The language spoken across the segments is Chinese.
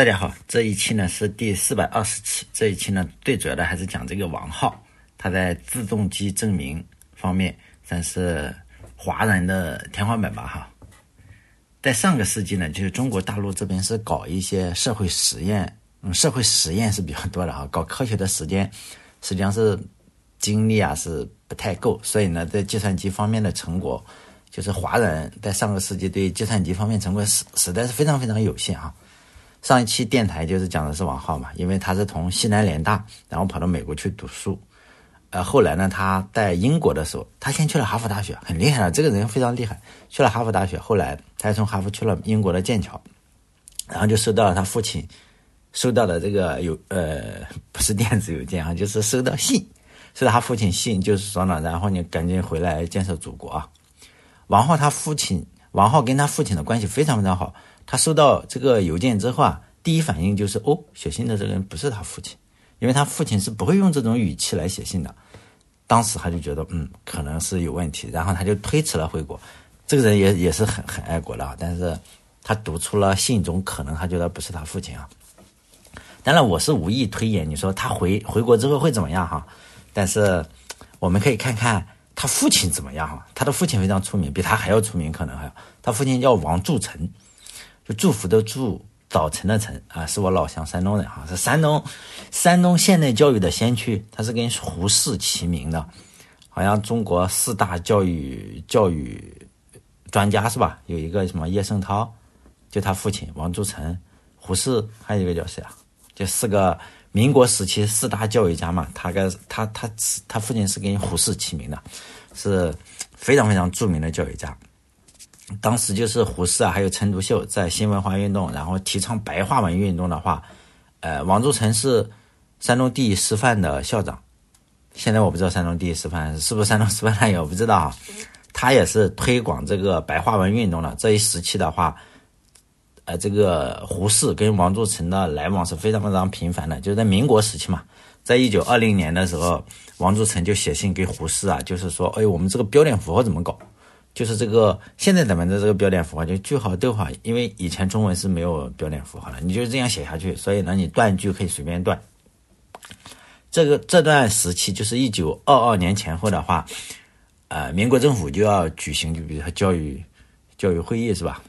大家好，这一期呢是第四百二十期。这一期呢，最主要的还是讲这个王浩，他在自动机证明方面算是华人的天花板吧哈。在上个世纪呢，就是中国大陆这边是搞一些社会实验，嗯，社会实验是比较多的哈，搞科学的时间实际上是精力啊是不太够，所以呢，在计算机方面的成果，就是华人在上个世纪对计算机方面成果实实在是非常非常有限啊。上一期电台就是讲的是王浩嘛，因为他是从西南联大，然后跑到美国去读书，呃，后来呢，他在英国的时候，他先去了哈佛大学，很厉害了，这个人非常厉害，去了哈佛大学，后来他从哈佛去了英国的剑桥，然后就收到了他父亲收到的这个邮，呃，不是电子邮件啊，就是收到信，收到他父亲信，就是说呢，然后你赶紧回来建设祖国啊。王浩他父亲，王浩跟他父亲的关系非常非常好。他收到这个邮件之后啊，第一反应就是哦，写信的这个人不是他父亲，因为他父亲是不会用这种语气来写信的。当时他就觉得嗯，可能是有问题，然后他就推迟了回国。这个人也也是很很爱国的，但是他读出了信中可能他觉得不是他父亲啊。当然我是无意推演，你说他回回国之后会怎么样哈？但是我们可以看看他父亲怎么样哈。他的父亲非常出名，比他还要出名，可能还他父亲叫王柱成。祝福的祝，早晨的晨啊，是我老乡山东人哈，是山东，山东现代教育的先驱，他是跟胡适齐名的，好像中国四大教育教育专家是吧？有一个什么叶圣涛，就他父亲王柱成，胡适还有一个叫谁啊？就四个民国时期四大教育家嘛，他跟他他他父亲是跟胡适齐名的，是非常非常著名的教育家。当时就是胡适啊，还有陈独秀在新文化运动，然后提倡白话文运动的话，呃，王助成是山东第一师范的校长。现在我不知道山东第一师范是不是山东师范大学，我不知道啊。他也是推广这个白话文运动的。这一时期的话，呃，这个胡适跟王助成的来往是非常非常频繁的。就在民国时期嘛，在一九二零年的时候，王助成就写信给胡适啊，就是说，哎，我们这个标点符号怎么搞？就是这个现在咱们的这个标点符号，就句号、逗号，因为以前中文是没有标点符号的，你就这样写下去，所以呢，你断句可以随便断。这个这段时期就是一九二二年前后的话，呃，民国政府就要举行，就比如说教育教育会议是吧？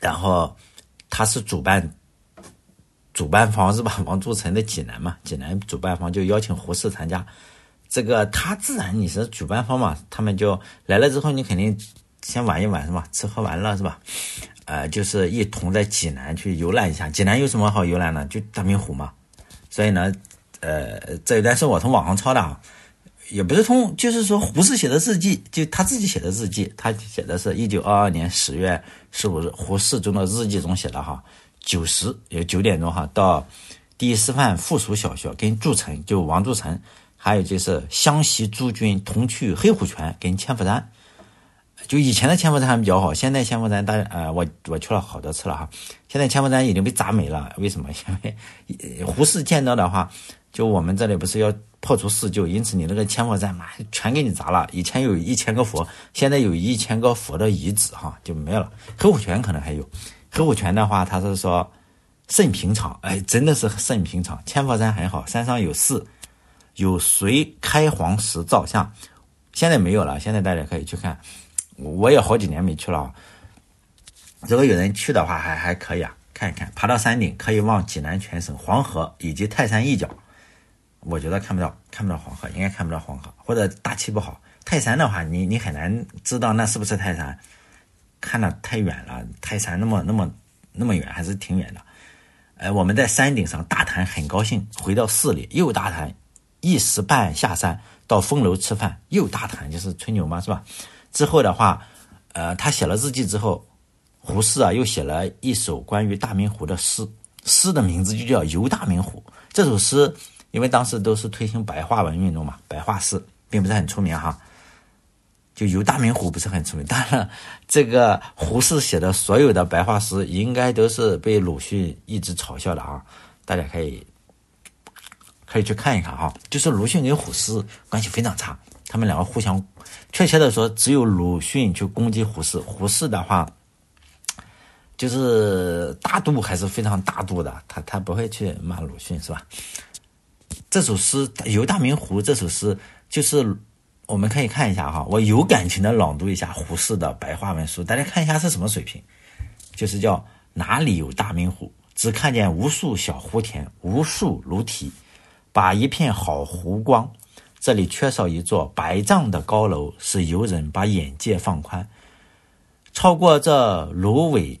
然后他是主办主办方是吧？王柱成的济南嘛，济南主办方就邀请胡适参加。这个他自然你是主办方嘛，他们就来了之后，你肯定先玩一玩是吧？吃喝玩乐是吧？呃，就是一同在济南去游览一下。济南有什么好游览呢？就大明湖嘛。所以呢，呃，这一段是我从网上抄的啊，也不是从，就是说胡适写的日记，就他自己写的日记，他写的是一九二二年十月十五日胡适中的日记中写的哈，九时有九点钟哈，到第一师范附属小学跟祝成就王祝成。还有就是湘西诸军同去黑虎泉跟千佛山，就以前的千佛山还比较好，现在千佛山大呃我我去了好多次了哈，现在千佛山已经被砸没了，为什么？因为胡适见到的话，就我们这里不是要破除四旧，因此你那个千佛山嘛全给你砸了。以前有一千个佛，现在有一千个佛的遗址哈就没有了。黑虎泉可能还有，黑虎泉的话他是说甚平常，哎真的是甚平常。千佛山很好，山上有寺。有隋开皇石造像，现在没有了。现在大家可以去看，我也好几年没去了。如果有人去的话，还还可以啊，看一看。爬到山顶可以望济南全省、黄河以及泰山一角。我觉得看不到，看不到黄河，应该看不到黄河，或者大气不好。泰山的话，你你很难知道那是不是泰山，看的太远了。泰山那么那么那么远，还是挺远的。呃，我们在山顶上大谈，很高兴。回到寺里又大谈。一时半下山到风楼吃饭，又大谈就是吹牛嘛，是吧？之后的话，呃，他写了日记之后，胡适啊又写了一首关于大明湖的诗，诗的名字就叫《游大明湖》。这首诗因为当时都是推行白话文运动嘛，白话诗并不是很出名哈。就游大明湖不是很出名，当然这个胡适写的所有的白话诗应该都是被鲁迅一直嘲笑的啊，大家可以。可以去看一看哈，就是鲁迅跟胡适关系非常差，他们两个互相，确切的说，只有鲁迅去攻击胡适，胡适的话，就是大度还是非常大度的，他他不会去骂鲁迅，是吧？这首诗《游大明湖》这首诗，就是我们可以看一下哈，我有感情的朗读一下胡适的白话文书，大家看一下是什么水平，就是叫哪里有大明湖，只看见无数小湖田，无数芦堤，把一片好湖光。这里缺少一座百丈的高楼，使游人把眼界放宽，超过这芦苇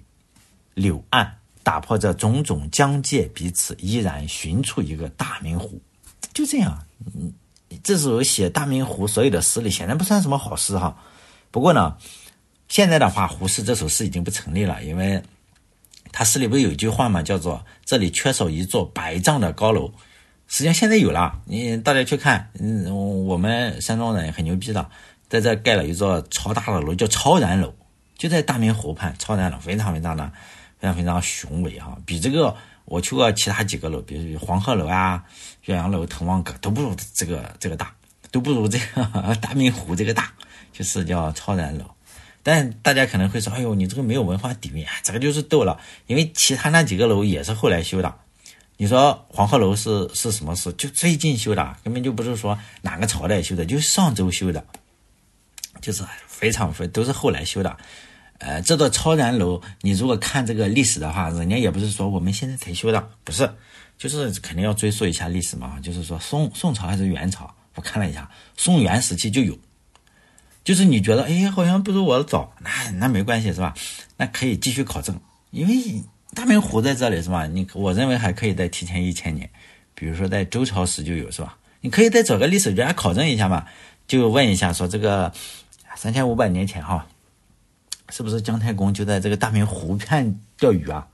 柳岸，打破这种种疆界，彼此依然寻出一个大明湖。就这样，嗯，这首写大明湖所有的诗里，显然不算什么好诗哈。不过呢，现在的话，胡适这首诗已经不成立了，因为他诗里不是有一句话嘛，叫做“这里缺少一座百丈的高楼”。实际上现在有了，你大家去看，嗯，我们山东人很牛逼的，在这盖了一座超大的楼，叫超然楼，就在大明湖畔。超然楼非常非常的，非常非常雄伟哈，比这个我去过其他几个楼，比如黄鹤楼啊、岳阳楼、滕王阁都不如这个这个大，都不如这个 大明湖这个大，就是叫超然楼。但大家可能会说，哎呦，你这个没有文化底蕴，这个就是逗了，因为其他那几个楼也是后来修的。你说黄鹤楼是是什么事？就最近修的，根本就不是说哪个朝代修的，就上周修的，就是非常非都是后来修的。呃，这座超然楼，你如果看这个历史的话，人家也不是说我们现在才修的，不是，就是肯定要追溯一下历史嘛。就是说宋宋朝还是元朝？我看了一下，宋元时期就有。就是你觉得哎，好像不如我早，那那没关系是吧？那可以继续考证，因为。大明湖在这里是吧？你我认为还可以再提前一千年，比如说在周朝时就有是吧？你可以再找个历史学家考证一下嘛，就问一下说这个三千五百年前哈，是不是姜太公就在这个大明湖畔钓鱼啊？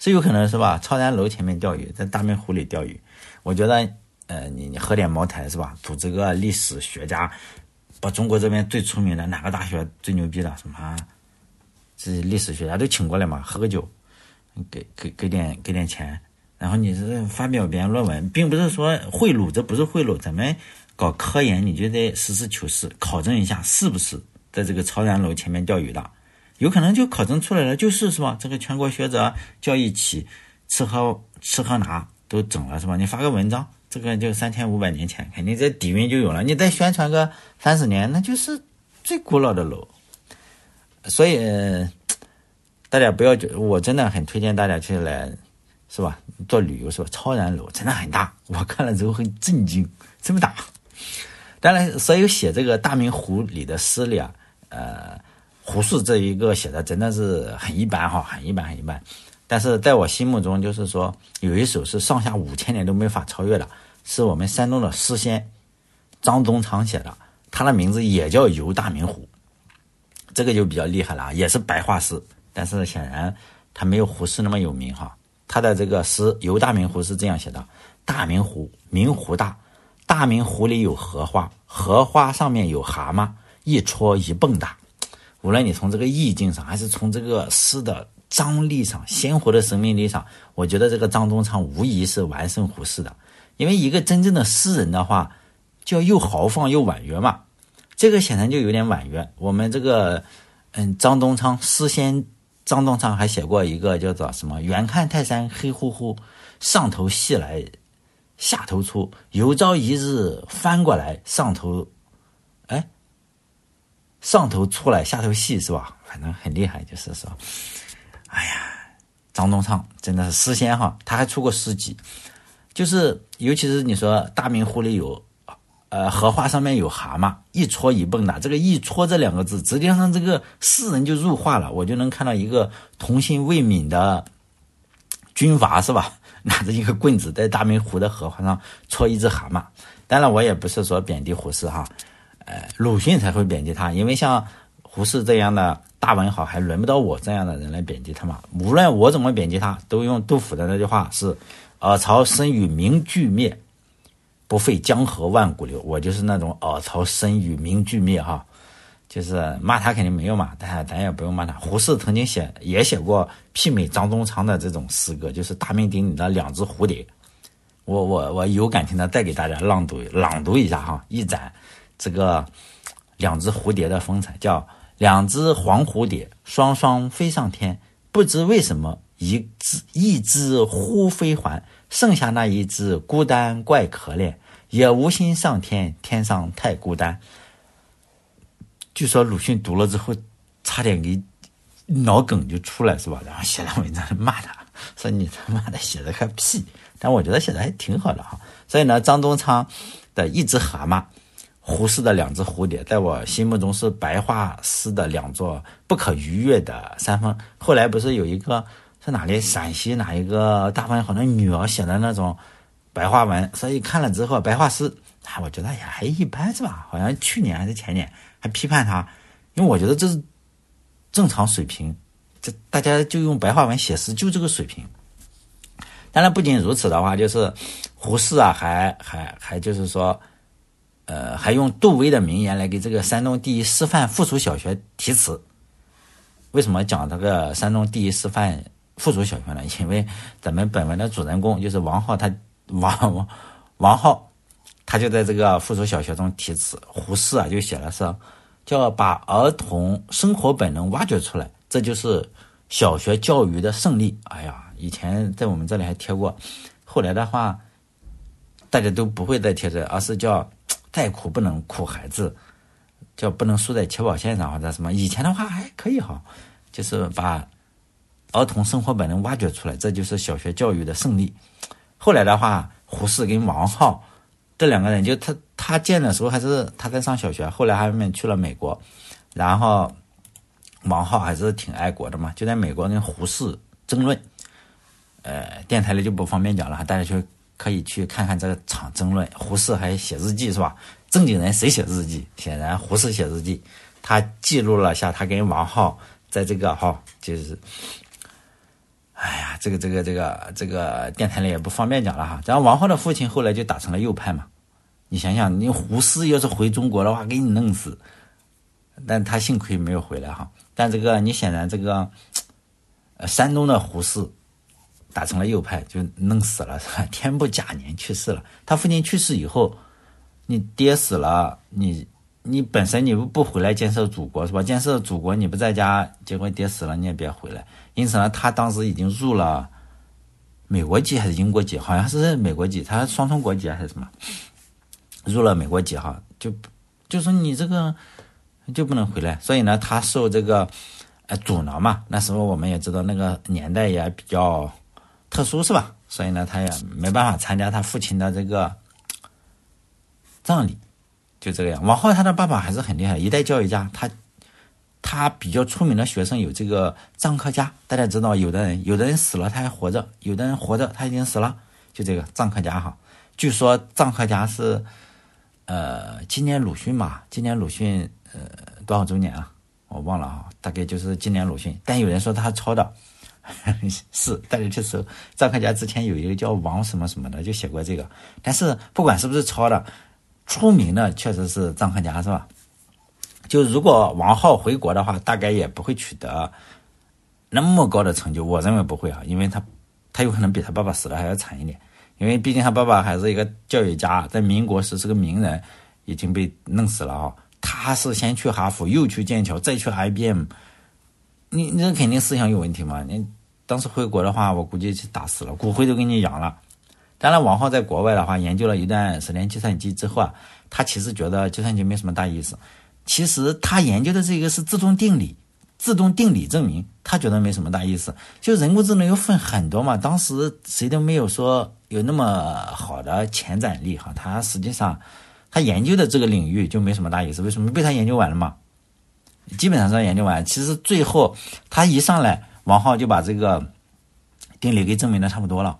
是有可能是吧？超然楼前面钓鱼，在大明湖里钓鱼。我觉得呃，你你喝点茅台是吧？组织个历史学家，把中国这边最出名的哪个大学最牛逼的什么，这历史学家都请过来嘛，喝个酒。给给给点给点钱，然后你是发表别人论文，并不是说贿赂，这不是贿赂。咱们搞科研，你就得实事求是，考证一下是不是在这个超然楼前面钓鱼的，有可能就考证出来了，就是是吧？这个全国学者叫一起吃喝吃喝拿都整了是吧？你发个文章，这个就三千五百年前，肯定这底蕴就有了。你再宣传个三十年，那就是最古老的楼。所以。大家不要觉，我真的很推荐大家去来，是吧？做旅游是吧？超然楼真的很大，我看了之后很震惊，这么大。当然，所有写这个大明湖里的诗里啊，呃，胡适这一个写的真的是很一般哈，很一般，很一般。但是在我心目中，就是说有一首是上下五千年都没法超越的，是我们山东的诗仙张宗昌写的，他的名字也叫《游大明湖》，这个就比较厉害了啊，也是白话诗。但是显然他没有胡适那么有名哈。他的这个诗《游大明湖》是这样写的：大明湖，明湖大，大明湖里有荷花，荷花上面有蛤蟆，一戳一蹦跶。无论你从这个意境上，还是从这个诗的张力上、鲜活的生命力上，我觉得这个张宗昌无疑是完胜胡适的。因为一个真正的诗人的话，就要又豪放又婉约嘛。这个显然就有点婉约。我们这个，嗯，张宗昌诗仙。张东昌还写过一个叫做什么？远看泰山黑乎乎，上头细来下头粗。有朝一日翻过来，上头，哎，上头粗来下头细是吧？反正很厉害，就是说，哎呀，张东昌真的是诗仙哈！他还出过诗集，就是尤其是你说大明湖里有。呃，荷花上面有蛤蟆，一戳一蹦跶。这个“一戳”这两个字，直接让这个诗人就入画了。我就能看到一个童心未泯的军阀，是吧？拿着一个棍子在大明湖的荷花上戳一只蛤蟆。当然，我也不是说贬低胡适哈，呃，鲁迅才会贬低他，因为像胡适这样的大文豪，还轮不到我这样的人来贬低他嘛。无论我怎么贬低他，都用杜甫的那句话是：“尔曹生与名俱灭。”不废江河万古流，我就是那种尔曹身与名俱灭哈，就是骂他肯定没有嘛，但咱也不用骂他。胡适曾经写也写过媲美张宗昌的这种诗歌，就是大名鼎鼎的两只蝴蝶。我我我有感情的带给大家朗读朗读一下哈，一展这个两只蝴蝶的风采，叫两只黄蝴蝶双双飞上天，不知为什么一只一只忽飞还，剩下那一只孤单怪可怜，也无心上天，天上太孤单。据说鲁迅读了之后，差点给脑梗就出来是吧？然后写了文章骂他，说你他妈的写的个屁！但我觉得写的还挺好的哈。所以呢，张宗昌的一只蛤蟆。胡适的两只蝴蝶，在我心目中是白话诗的两座不可逾越的山峰。后来不是有一个在哪里陕西哪一个大方好像女儿写的那种白话文，所以看了之后白话诗，啊，我觉得也还一般是吧？好像去年还是前年还批判他，因为我觉得这是正常水平，这大家就用白话文写诗就这个水平。当然不仅如此的话，就是胡适啊，还还还就是说。呃，还用杜威的名言来给这个山东第一师范附属小学题词。为什么讲这个山东第一师范附属小学呢？因为咱们本文的主人公就是王浩，他 王王王浩，他就在这个附属小学中题词。胡适啊，就写了是叫把儿童生活本能挖掘出来，这就是小学教育的胜利。哎呀，以前在我们这里还贴过，后来的话，大家都不会再贴这，而是叫。再苦不能苦孩子，叫不能输在起跑线上或者什么。以前的话还可以哈，就是把儿童生活本能挖掘出来，这就是小学教育的胜利。后来的话，胡适跟王浩这两个人，就他他建的时候还是他在上小学，后来他们去了美国，然后王浩还是挺爱国的嘛，就在美国跟胡适争论。呃，电台里就不方便讲了，大家去。可以去看看这个场争论，胡适还写日记是吧？正经人谁写日记？显然胡适写日记，他记录了下他跟王浩在这个哈，就是，哎呀，这个这个这个这个电台里也不方便讲了哈。然后王浩的父亲后来就打成了右派嘛，你想想，你胡适要是回中国的话，给你弄死，但他幸亏没有回来哈。但这个你显然这个，呃，山东的胡适。打成了右派，就弄死了，是吧？天不假年去世了。他父亲去世以后，你爹死了，你你本身你不不回来建设祖国是吧？建设祖国你不在家，结果爹死了你也别回来。因此呢，他当时已经入了美国籍还是英国籍？好像是美国籍，他双重国籍还是什么？入了美国籍哈，就就说你这个就不能回来。所以呢，他受这个呃阻挠嘛。那时候我们也知道，那个年代也比较。特殊是吧？所以呢，他也没办法参加他父亲的这个葬礼，就这个样。王浩他的爸爸还是很厉害，一代教育家。他他比较出名的学生有这个臧克家，大家知道，有的人有的人死了他还活着，有的人活着他已经死了，就这个臧克家哈。据说臧克家是呃，今年鲁迅嘛，今年鲁迅呃多少周年啊？我忘了啊，大概就是今年鲁迅。但有人说他抄的。是，大家去搜臧克家之前有一个叫王什么什么的，就写过这个。但是不管是不是抄的，出名的确实是臧克家，是吧？就如果王浩回国的话，大概也不会取得那么高的成就。我认为不会啊，因为他他有可能比他爸爸死的还要惨一点。因为毕竟他爸爸还是一个教育家，在民国时是个名人，已经被弄死了啊。他是先去哈佛，又去剑桥，再去 IBM。你你肯定思想有问题嘛？你。当时回国的话，我估计是打死了，骨灰都给你扬了。当然，王浩在国外的话，研究了一段时间计算机之后啊，他其实觉得计算机没什么大意思。其实他研究的这个是自动定理，自动定理证明，他觉得没什么大意思。就人工智能又分很多嘛，当时谁都没有说有那么好的前瞻力哈。他实际上他研究的这个领域就没什么大意思。为什么被他研究完了嘛？基本上是研究完。其实最后他一上来。王浩就把这个定理给证明的差不多了，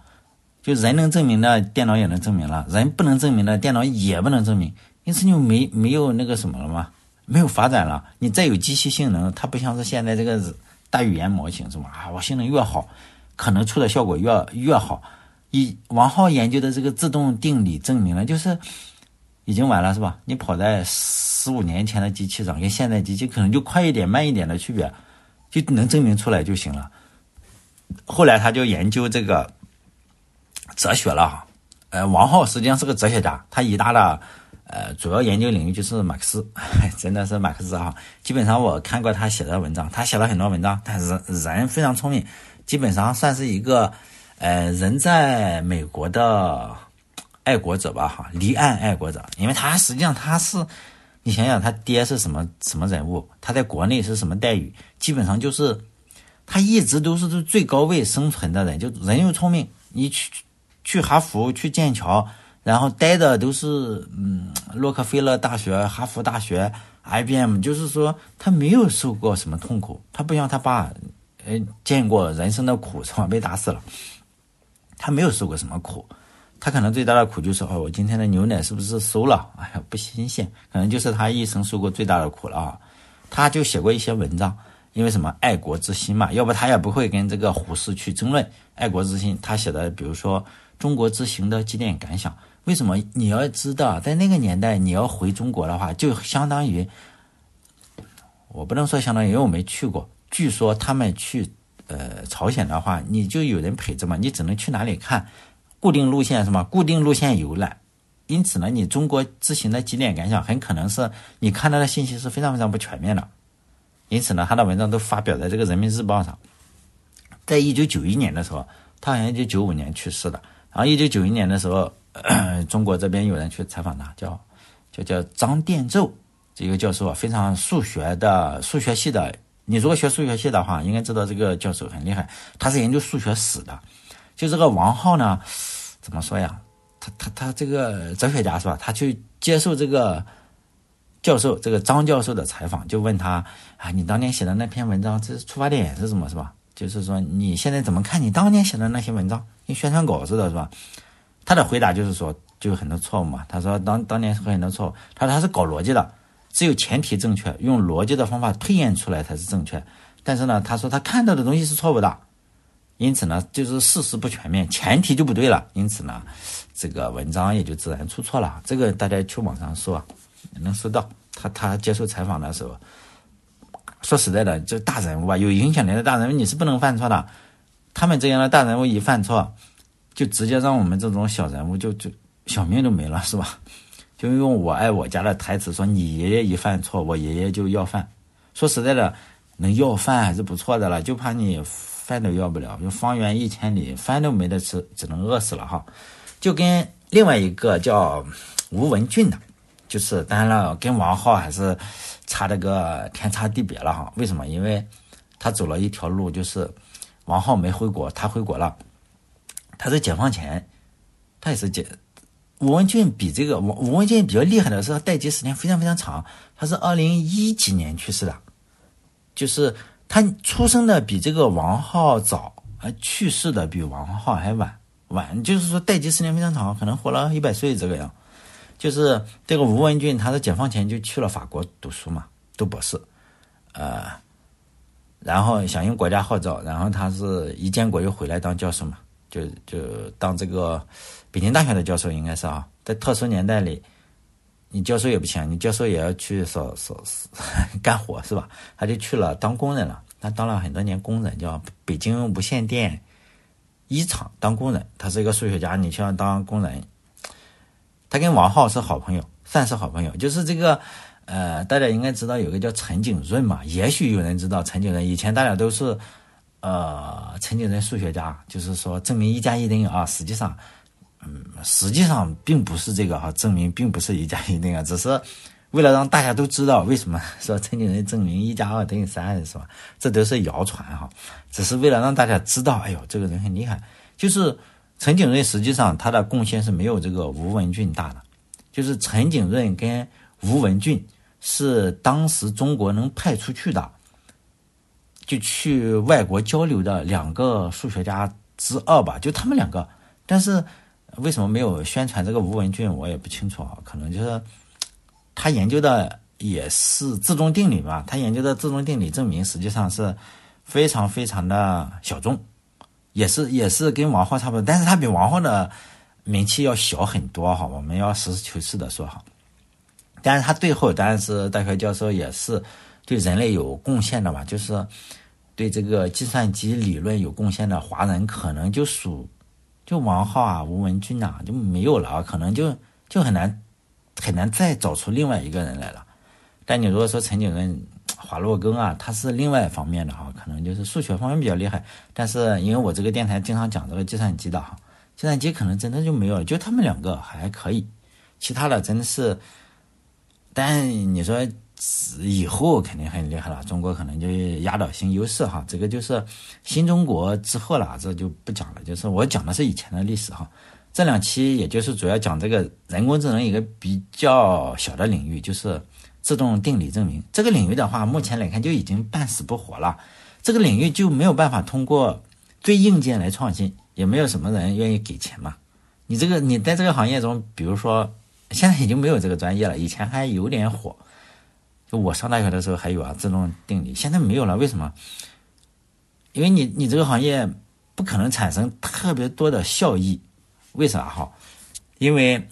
就人能证明的，电脑也能证明了；人不能证明的，电脑也不能证明。因此就没没有那个什么了嘛，没有发展了。你再有机器性能，它不像是现在这个大语言模型，是吧？啊，我性能越好，可能出的效果越越好。以王浩研究的这个自动定理证明了，就是已经完了，是吧？你跑在十五年前的机器上，跟现在机器可能就快一点、慢一点的区别。就能证明出来就行了。后来他就研究这个哲学了哈。呃，王浩实际上是个哲学家，他一大的呃，主要研究领域就是马克思，真的是马克思哈。基本上我看过他写的文章，他写了很多文章，但是人非常聪明，基本上算是一个呃人在美国的爱国者吧，哈，离岸爱国者。因为他实际上他是，你想想他爹是什么什么人物，他在国内是什么待遇，基本上就是他一直都是最高位生存的人，就人又聪明，你去去哈佛去剑桥。然后待的都是嗯，洛克菲勒大学、哈佛大学、IBM，就是说他没有受过什么痛苦，他不像他爸，呃，见过人生的苦是吧？被打死了，他没有受过什么苦，他可能最大的苦就是哦，我今天的牛奶是不是馊了？哎呀，不新鲜，可能就是他一生受过最大的苦了啊。他就写过一些文章，因为什么爱国之心嘛，要不他也不会跟这个胡适去争论爱国之心。他写的，比如说《中国之行的几点感想》。为什么你要知道，在那个年代，你要回中国的话，就相当于，我不能说相当于，因为我没去过。据说他们去呃朝鲜的话，你就有人陪着嘛，你只能去哪里看固定路线是吗？固定路线游览。因此呢，你中国之行的几点感想，很可能是你看到的信息是非常非常不全面的。因此呢，他的文章都发表在这个人民日报上。在一九九一年的时候，他好像一九九五年去世的。然后一九九一年的时候。中国这边有人去采访他，叫叫叫张殿宙，这个教授啊，非常数学的数学系的。你如果学数学系的话，应该知道这个教授很厉害。他是研究数学史的。就这个王浩呢，怎么说呀？他他他这个哲学家是吧？他去接受这个教授这个张教授的采访，就问他啊，你当年写的那篇文章，这出发点是什么？是吧？就是说你现在怎么看你当年写的那些文章，跟宣传稿似的，是吧？他的回答就是说，就有很多错误嘛。他说当当年是很多错误。他说他是搞逻辑的，只有前提正确，用逻辑的方法推演出来才是正确。但是呢，他说他看到的东西是错误的，因此呢，就是事实不全面，前提就不对了。因此呢，这个文章也就自然出错了。这个大家去网上搜，能搜到。他他接受采访的时候，说实在的，就大人物啊，有影响力的大人物，你是不能犯错的。他们这样的大人物一犯错。就直接让我们这种小人物就就小命都没了，是吧？就用我爱我家的台词说：“你爷爷一犯错，我爷爷就要饭。”说实在的，能要饭还是不错的了，就怕你饭都要不了。就方圆一千里，饭都没得吃，只能饿死了哈。就跟另外一个叫吴文俊的，就是当然了，跟王浩还是差这个天差地别了哈。为什么？因为他走了一条路，就是王浩没回国，他回国了。他是解放前，他也是解。吴文俊比这个吴吴文俊比较厉害的是，他待机时间非常非常长。他是二零一几年去世的，就是他出生的比这个王浩早，而去世的比王浩还晚。晚就是说待机时间非常长，可能活了一百岁这个样。就是这个吴文俊，他是解放前就去了法国读书嘛，读博士，呃，然后响应国家号召，然后他是一建国又回来当教授嘛。就就当这个北京大学的教授应该是啊，在特殊年代里，你教授也不行，你教授也要去扫扫 干活是吧？他就去了当工人了，他当了很多年工人，叫北京无线电一厂当工人。他是一个数学家，你需要当工人。他跟王浩是好朋友，算是好朋友。就是这个呃，大家应该知道有个叫陈景润嘛，也许有人知道陈景润，以前大家都是。呃，陈景润数学家，就是说证明一加一等于二，实际上，嗯，实际上并不是这个哈，证明并不是一加一等于二，只是为了让大家都知道为什么说陈景润证明一加二等于三，是吧？这都是谣传哈，只是为了让大家知道，哎呦，这个人很厉害。就是陈景润实际上他的贡献是没有这个吴文俊大的，就是陈景润跟吴文俊是当时中国能派出去的。就去外国交流的两个数学家之二吧，就他们两个。但是为什么没有宣传这个吴文俊，我也不清楚啊。可能就是他研究的也是自重定理嘛，他研究的自重定理证明实际上是非常非常的小众，也是也是跟王浩差不多，但是他比王浩的名气要小很多哈。我们要实事求是的说哈。但是他最后当然是大学教授，也是对人类有贡献的吧，就是。对这个计算机理论有贡献的华人，可能就属就王浩啊、吴文俊呐就没有了，可能就就很难很难再找出另外一个人来了。但你如果说陈景润、华洛庚啊，他是另外一方面的哈，可能就是数学方面比较厉害。但是因为我这个电台经常讲这个计算机的哈，计算机可能真的就没有了，就他们两个还可以，其他的真的是。但你说以后肯定很厉害了，中国可能就压倒性优势哈。这个就是新中国之后了，这就不讲了。就是我讲的是以前的历史哈。这两期也就是主要讲这个人工智能一个比较小的领域，就是自动定理证明这个领域的话，目前来看就已经半死不活了。这个领域就没有办法通过最硬件来创新，也没有什么人愿意给钱嘛。你这个你在这个行业中，比如说。现在已经没有这个专业了，以前还有点火。就我上大学的时候还有啊，自动定理，现在没有了。为什么？因为你你这个行业不可能产生特别多的效益。为啥哈？因为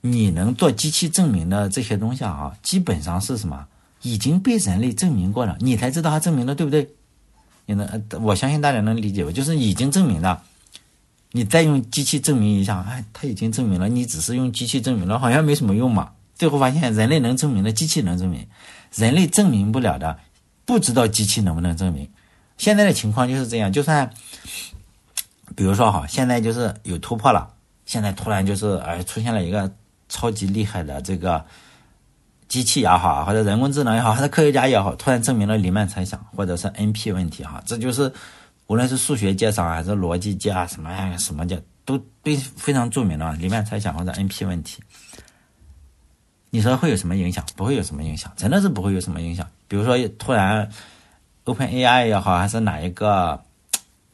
你能做机器证明的这些东西啊，基本上是什么？已经被人类证明过了，你才知道它证明了，对不对？你能，我相信大家能理解吧？就是已经证明了。你再用机器证明一下，哎，他已经证明了，你只是用机器证明了，好像没什么用嘛。最后发现，人类能证明的，机器能证明；人类证明不了的，不知道机器能不能证明。现在的情况就是这样，就算，比如说哈，现在就是有突破了，现在突然就是哎出现了一个超级厉害的这个机器也好，或者人工智能也好，还是科学家也好，突然证明了黎曼猜想或者是 NP 问题哈，这就是。无论是数学界上还是逻辑界啊，什么什么界，都非非常著名的黎曼猜想或者 NP 问题。你说会有什么影响？不会有什么影响，真的是不会有什么影响。比如说突然 OpenAI 也好，还是哪一个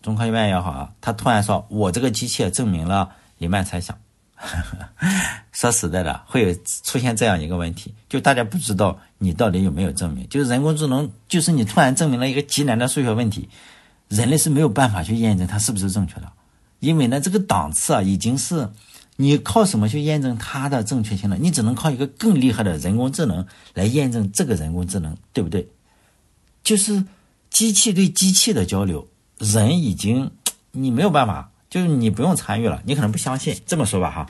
中科院也好，他突然说我这个机器证明了黎曼猜想。说实在的，会有出现这样一个问题，就大家不知道你到底有没有证明。就是人工智能，就是你突然证明了一个极难的数学问题。人类是没有办法去验证它是不是正确的，因为呢，这个档次啊，已经是你靠什么去验证它的正确性呢？你只能靠一个更厉害的人工智能来验证这个人工智能，对不对？就是机器对机器的交流，人已经你没有办法，就是你不用参与了。你可能不相信，这么说吧哈，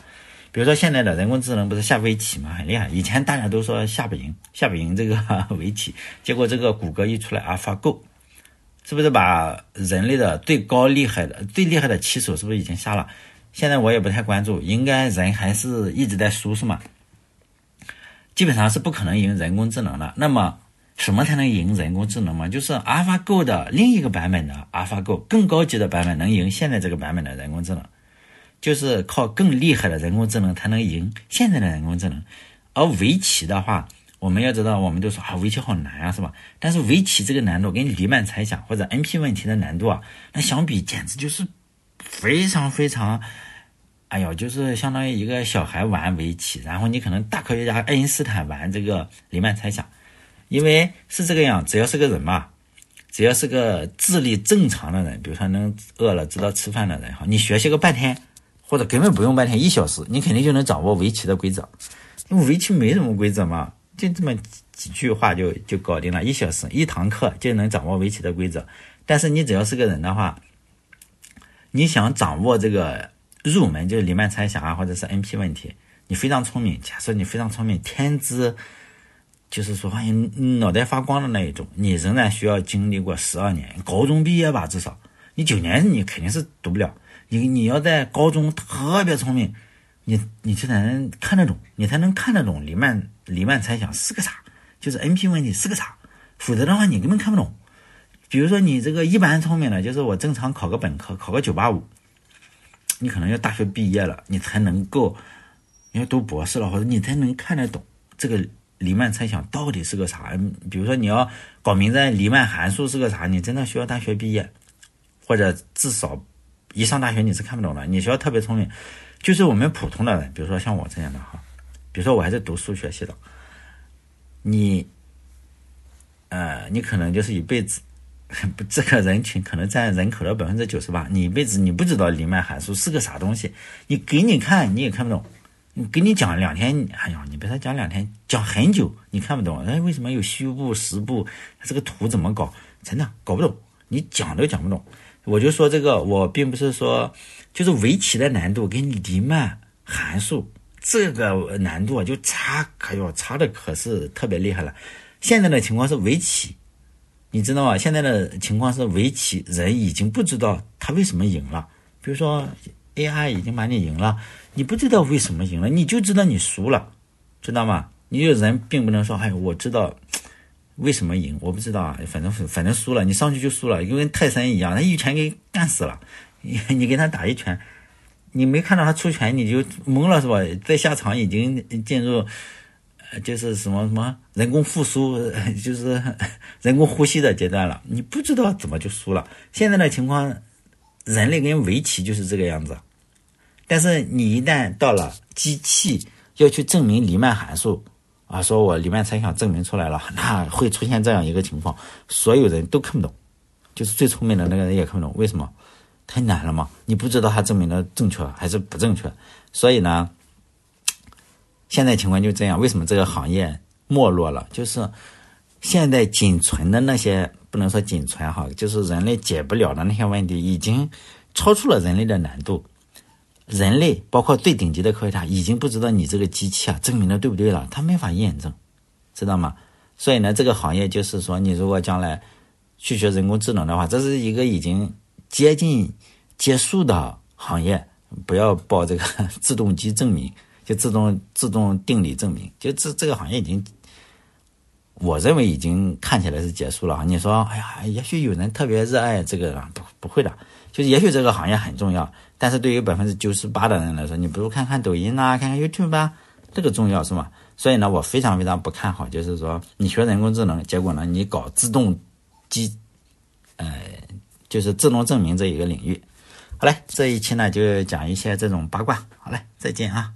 比如说现在的人工智能不是下围棋嘛，很厉害。以前大家都说下不赢，下不赢这个 围棋，结果这个谷歌一出来，AlphaGo。是不是把人类的最高厉害的、最厉害的棋手是不是已经下了？现在我也不太关注，应该人还是一直在输，是吗？基本上是不可能赢人工智能的。那么，什么才能赢人工智能嘛？就是 AlphaGo 的另一个版本的 AlphaGo 更高级的版本能赢现在这个版本的人工智能，就是靠更厉害的人工智能才能赢现在的人工智能。而围棋的话，我们要知道，我们都说啊，围棋好难啊，是吧？但是围棋这个难度跟黎曼猜想或者 NP 问题的难度啊，那相比简直就是非常非常，哎呦，就是相当于一个小孩玩围棋，然后你可能大科学家爱因斯坦玩这个黎曼猜想，因为是这个样，只要是个人嘛，只要是个智力正常的人，比如说能饿了知道吃饭的人哈，你学习个半天，或者根本不用半天，一小时，你肯定就能掌握围棋的规则，因为围棋没什么规则嘛。就这么几句话就就搞定了，一小时一堂课就能掌握围棋的规则。但是你只要是个人的话，你想掌握这个入门，就是黎曼猜想啊，或者是 NP 问题，你非常聪明。假设你非常聪明，天资就是说脑袋发光的那一种，你仍然需要经历过十二年高中毕业吧，至少你九年你肯定是读不了。你你要在高中特别聪明。你你才能看得懂，你才能看得懂黎曼黎曼猜想是个啥，就是 NP 问题是个啥，否则的话你根本看不懂。比如说你这个一般聪明的，就是我正常考个本科，考个九八五，你可能要大学毕业了，你才能够你要读博士了，或者你才能看得懂这个黎曼猜想到底是个啥。比如说你要搞明白黎曼函数是个啥，你真的需要大学毕业，或者至少一上大学你是看不懂的，你需要特别聪明。就是我们普通的人，比如说像我这样的哈，比如说我还是读数学系的，你，呃，你可能就是一辈子，这个人群可能占人口的百分之九十八，你一辈子你不知道黎曼函数是个啥东西，你给你看你也看不懂，你给你讲两天，哎呀，你别说讲两天，讲很久你看不懂，哎，为什么有虚部实部，这个图怎么搞，真的搞不懂，你讲都讲不懂。我就说这个，我并不是说。就是围棋的难度跟黎曼函数这个难度，就差，哎呦，差的可是特别厉害了。现在的情况是围棋，你知道吗？现在的情况是围棋，人已经不知道他为什么赢了。比如说 AI 已经把你赢了，你不知道为什么赢了，你就知道你输了，知道吗？你有人并不能说，哎，我知道为什么赢，我不知道啊，反正反正输了，你上去就输了，就跟泰森一样，他一拳给干死了，你 你给他打一拳。你没看到他出拳，你就懵了是吧？在下场已经进入，就是什么什么人工复苏，就是 人工呼吸的阶段了。你不知道怎么就输了。现在的情况，人类跟围棋就是这个样子。但是你一旦到了机器要去证明黎曼函数啊，说我黎曼猜想证明出来了，那会出现这样一个情况，所有人都看不懂，就是最聪明的那个人也看不懂，为什么？太难了嘛？你不知道它证明的正确还是不正确，所以呢，现在情况就这样。为什么这个行业没落了？就是现在仅存的那些不能说仅存哈，就是人类解不了的那些问题，已经超出了人类的难度。人类包括最顶级的科学家，已经不知道你这个机器啊证明的对不对了，他没法验证，知道吗？所以呢，这个行业就是说，你如果将来去学人工智能的话，这是一个已经。接近结束的行业，不要报这个 自动机证明，就自动自动定理证明，就这这个行业已经，我认为已经看起来是结束了。你说，哎呀，也许有人特别热爱这个，不不会的，就是也许这个行业很重要，但是对于百分之九十八的人来说，你不如看看抖音啊，看看 YouTube 啊，这个重要是吗？所以呢，我非常非常不看好，就是说你学人工智能，结果呢，你搞自动机，呃。就是自动证明这一个领域，好嘞，这一期呢就讲一些这种八卦，好嘞，再见啊。